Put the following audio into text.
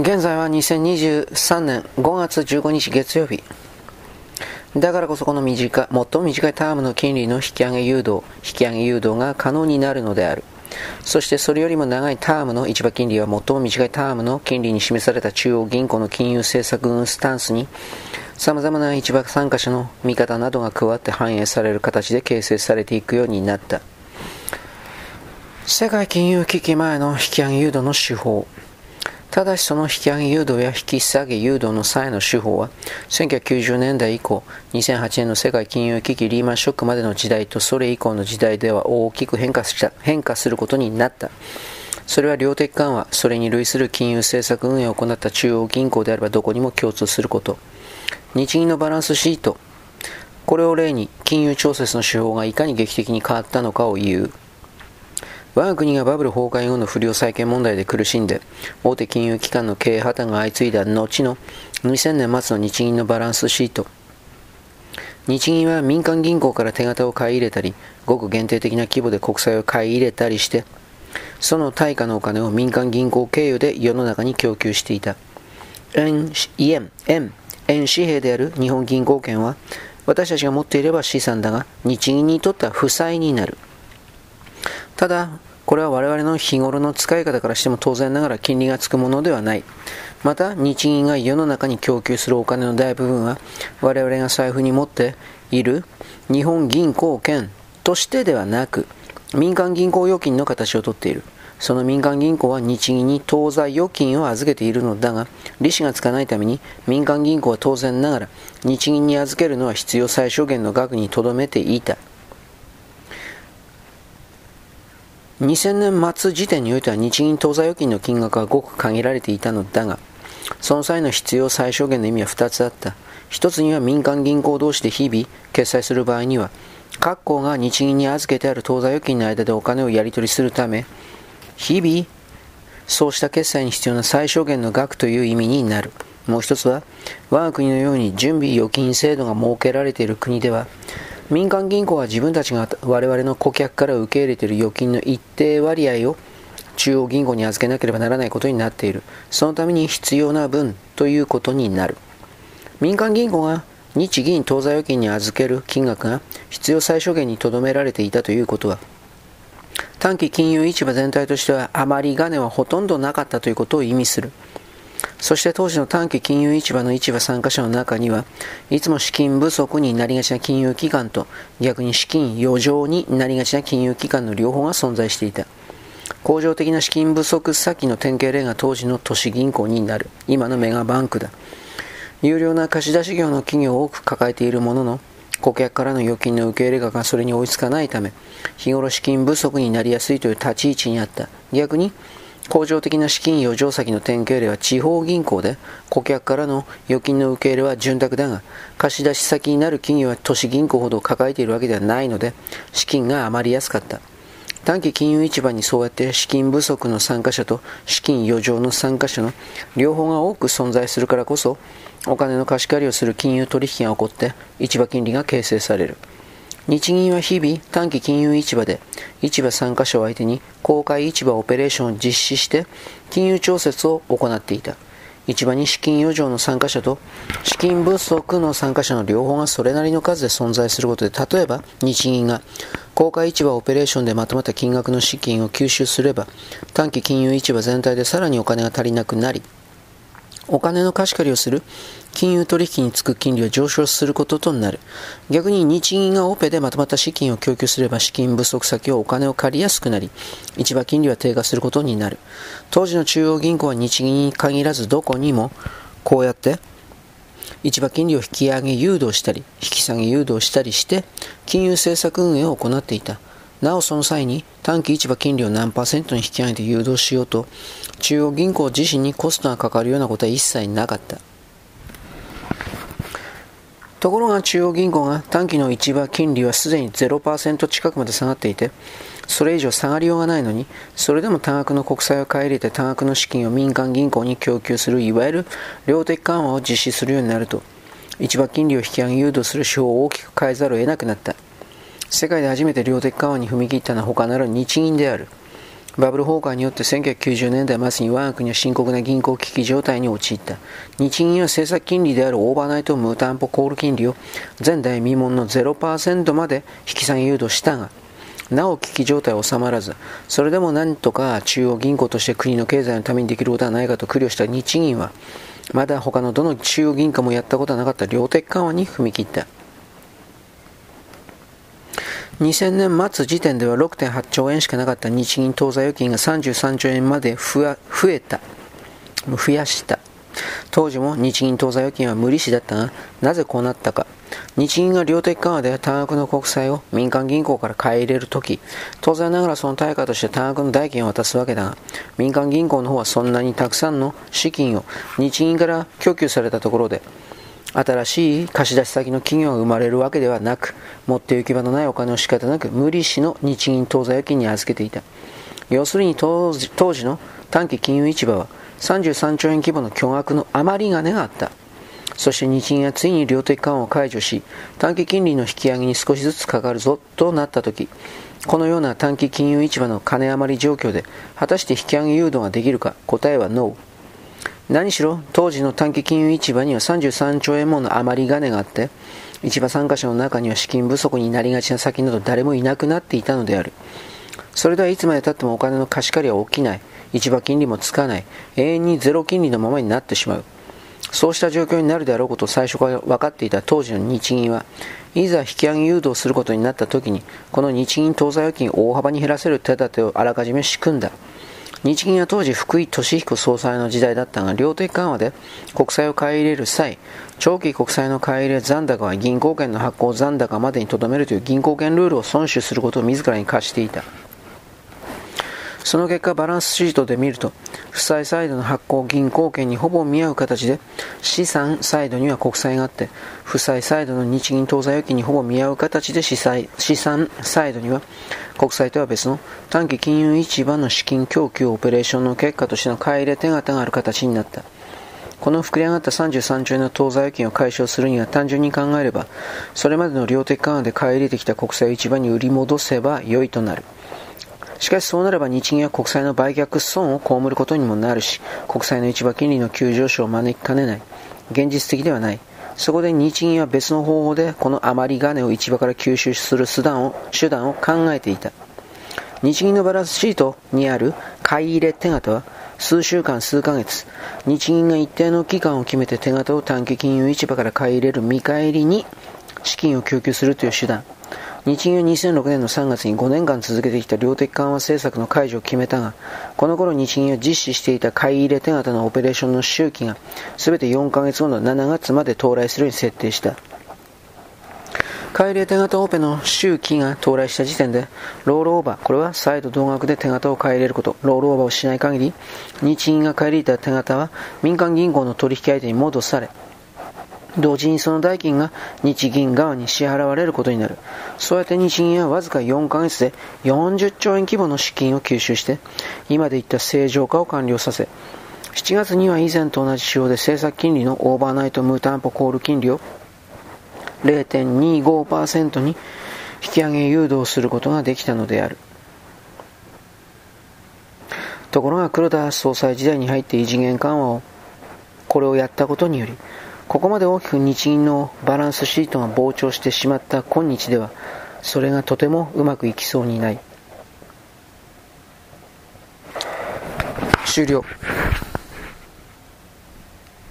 現在は2023年5月15日月曜日。だからこそこの短い、最も短いタームの金利の引き上げ誘導、引き上げ誘導が可能になるのである。そしてそれよりも長いタームの市場金利は最も短いタームの金利に示された中央銀行の金融政策スタンスに様々な市場参加者の見方などが加わって反映される形で形成されていくようになった。世界金融危機前の引き上げ誘導の手法。ただしその引き上げ誘導や引き下げ誘導の際の手法は1990年代以降2008年の世界金融危機リーマンショックまでの時代とそれ以降の時代では大きく変化した変化することになった。それは量的緩和それに類する金融政策運営を行った中央銀行であればどこにも共通すること。日銀のバランスシート。これを例に金融調節の手法がいかに劇的に変わったのかを言う。我が国がバブル崩壊後の不良債権問題で苦しんで、大手金融機関の経営破綻が相次いだ後の2000年末の日銀のバランスシート。日銀は民間銀行から手形を買い入れたり、ごく限定的な規模で国債を買い入れたりして、その対価のお金を民間銀行経由で世の中に供給していた。円、円、円、円紙幣である日本銀行券は、私たちが持っていれば資産だが、日銀にとっては負債になる。ただ、これは我々の日頃の使い方からしても当然ながら金利がつくものではない。また、日銀が世の中に供給するお金の大部分は、我々が財布に持っている日本銀行券としてではなく、民間銀行預金の形をとっている。その民間銀行は日銀に当座預金を預けているのだが、利子がつかないために民間銀行は当然ながら日銀に預けるのは必要最小限の額にとどめていた。2000年末時点においては日銀当座預金の金額はごく限られていたのだが、その際の必要最小限の意味は2つあった。1つには民間銀行同士で日々決済する場合には、各行が日銀に預けてある当座預金の間でお金をやり取りするため、日々、そうした決済に必要な最小限の額という意味になる。もう一つは、我が国のように準備預金制度が設けられている国では、民間銀行は自分たちが我々の顧客から受け入れている預金の一定割合を中央銀行に預けなければならないことになっている。そのために必要な分ということになる。民間銀行が日銀当座預金に預ける金額が必要最小限にとどめられていたということは、短期金融市場全体としてはあまり金はほとんどなかったということを意味する。そして当時の短期金融市場の市場参加者の中には、いつも資金不足になりがちな金融機関と、逆に資金余剰になりがちな金融機関の両方が存在していた。恒常的な資金不足先の典型例が当時の都市銀行になる。今のメガバンクだ。有料な貸し出し業の企業を多く抱えているものの、顧客からの預金の受け入れ額がそれに追いつかないため、日頃資金不足になりやすいという立ち位置にあった。逆に、恒常的な資金余剰先の典型例は地方銀行で、顧客からの預金の受け入れは潤沢だが、貸し出し先になる企業は都市銀行ほど抱えているわけではないので、資金が余りやすかった。短期金融市場にそうやって資金不足の参加者と資金余剰の参加者の両方が多く存在するからこそ、お金の貸し借りをする金融取引が起こって市場金利が形成される。日銀は日々短期金融市場で市場参加者を相手に公開市場オペレーションを実施して金融調節を行っていた。市場に資金余剰の参加者と資金不足の参加者の両方がそれなりの数で存在することで、例えば日銀が公開市場オペレーションでまとまった金額の資金を吸収すれば短期金融市場全体でさらにお金が足りなくなり、お金の貸し借りをする金融取引につく金利は上昇することとなる。逆に日銀がオペでまとまった資金を供給すれば資金不足先をお金を借りやすくなり、市場金利は低下することになる。当時の中央銀行は日銀に限らずどこにもこうやって市場金利を引き上げ誘導したり、引き下げ誘導したりして、金融政策運営を行っていた。なおその際に短期市場金利を何パーセントに引き上げて誘導しようと、中央銀行自身にコストがかかるようなことは一切なかった。ところが中央銀行が短期の市場金利はすでに0%近くまで下がっていて、それ以上下がりようがないのに、それでも多額の国債を買い入れて多額の資金を民間銀行に供給するいわゆる量的緩和を実施するようになると、市場金利を引き上げ誘導する手法を大きく変えざるを得なくなった。世界で初めて量的緩和に踏み切ったのは他なら日銀である。バブル崩壊によって1990年代末に我が国は深刻な銀行危機状態に陥った。日銀は政策金利であるオーバーナイト無担保コール金利を前代未聞の0%まで引き下げ誘導したが、なお危機状態は収まらず、それでも何とか中央銀行として国の経済のためにできることはないかと苦慮した日銀は、まだ他のどの中央銀行もやったことはなかった量的緩和に踏み切った。2000年末時点では6.8兆円しかなかった日銀当座預金が33兆円まで増えた。増やした。当時も日銀当座預金は無利子だったが、なぜこうなったか。日銀が量的緩和で多額の国債を民間銀行から買い入れるとき、当然ながらその対価として多額の代金を渡すわけだが、民間銀行の方はそんなにたくさんの資金を日銀から供給されたところで、新しい貸し出し先の企業が生まれるわけではなく、持って行き場のないお金を仕方なく無利子の日銀当座預金に預けていた。要するに当時当時の短期金融市場は33兆円規模の巨額の余り金があった。そして日銀がついに量的緩和を解除し、短期金利の引き上げに少しずつかかるぞとなったとき、このような短期金融市場の金余り状況で、果たして引き上げ誘導ができるか、答えはノー。何しろ当時の短期金融市場には33兆円もの余り金があって市場参加者の中には資金不足になりがちな先など誰もいなくなっていたのである。それではいつまでたってもお金の貸し借りは起きない。市場金利もつかない。永遠にゼロ金利のままになってしまう。そうした状況になるであろうことを最初から分かっていた当時の日銀はいざ引き上げ誘導することになった時にこの日銀当座預金を大幅に減らせる手立てをあらかじめ仕組んだ。日銀は当時福井俊彦総裁の時代だったが、量的緩和で国債を買い入れる際、長期国債の買い入れ残高は銀行券の発行残高までにとどめるという銀行券ルールを遵守することを自らに課していた。その結果、バランスシートで見ると、負債サイドの発行銀行券にほぼ見合う形で、資産サイドには国債があって、負債サイドの日銀当座預金にほぼ見合う形で資産サイドには国債とは別の短期金融市場の資金供給オペレーションの結果としての買い入れ手形がある形になった。この膨れ上がった33兆円の当座預金を解消するには単純に考えれば、それまでの量的緩和で買い入れてきた国債を市場に売り戻せば良いとなる。しかしそうなれば日銀は国債の売却損を被ることにもなるし、国債の市場金利の急上昇を招きかねない。現実的ではない。そこで日銀は別の方法でこの余り金を市場から吸収する手段を手段を考えていた。日銀のバランスシートにある買い入れ手形は数週間数ヶ月、日銀が一定の期間を決めて手形を短期金融市場から買い入れる見返りに資金を供給するという手段。日銀は2006年の3月に5年間続けてきた量的緩和政策の解除を決めたが、この頃日銀は実施していた買い入れ手形のオペレーションの周期が全て4ヶ月後の7月まで到来するように設定した。買い入れ手形オペの周期が到来した時点で、ロールオーバー、これは再度同額で手形を買い入れること、ロールオーバーをしない限り、日銀が買い入れた手形は民間銀行の取引相手に戻され、同時にその代金が日銀側に支払われることになる。そうやって日銀はわずか4ヶ月で40兆円規模の資金を吸収して、今で言った正常化を完了させ、7月には以前と同じ仕様で政策金利のオーバーナイト無担保コール金利を0.25%に引き上げ誘導することができたのである。ところが黒田総裁時代に入って異次元緩和をこれをやったことによりここまで大きく日銀のバランスシートが膨張してしまった今日では、それがとてもうまくいきそうにない。終了。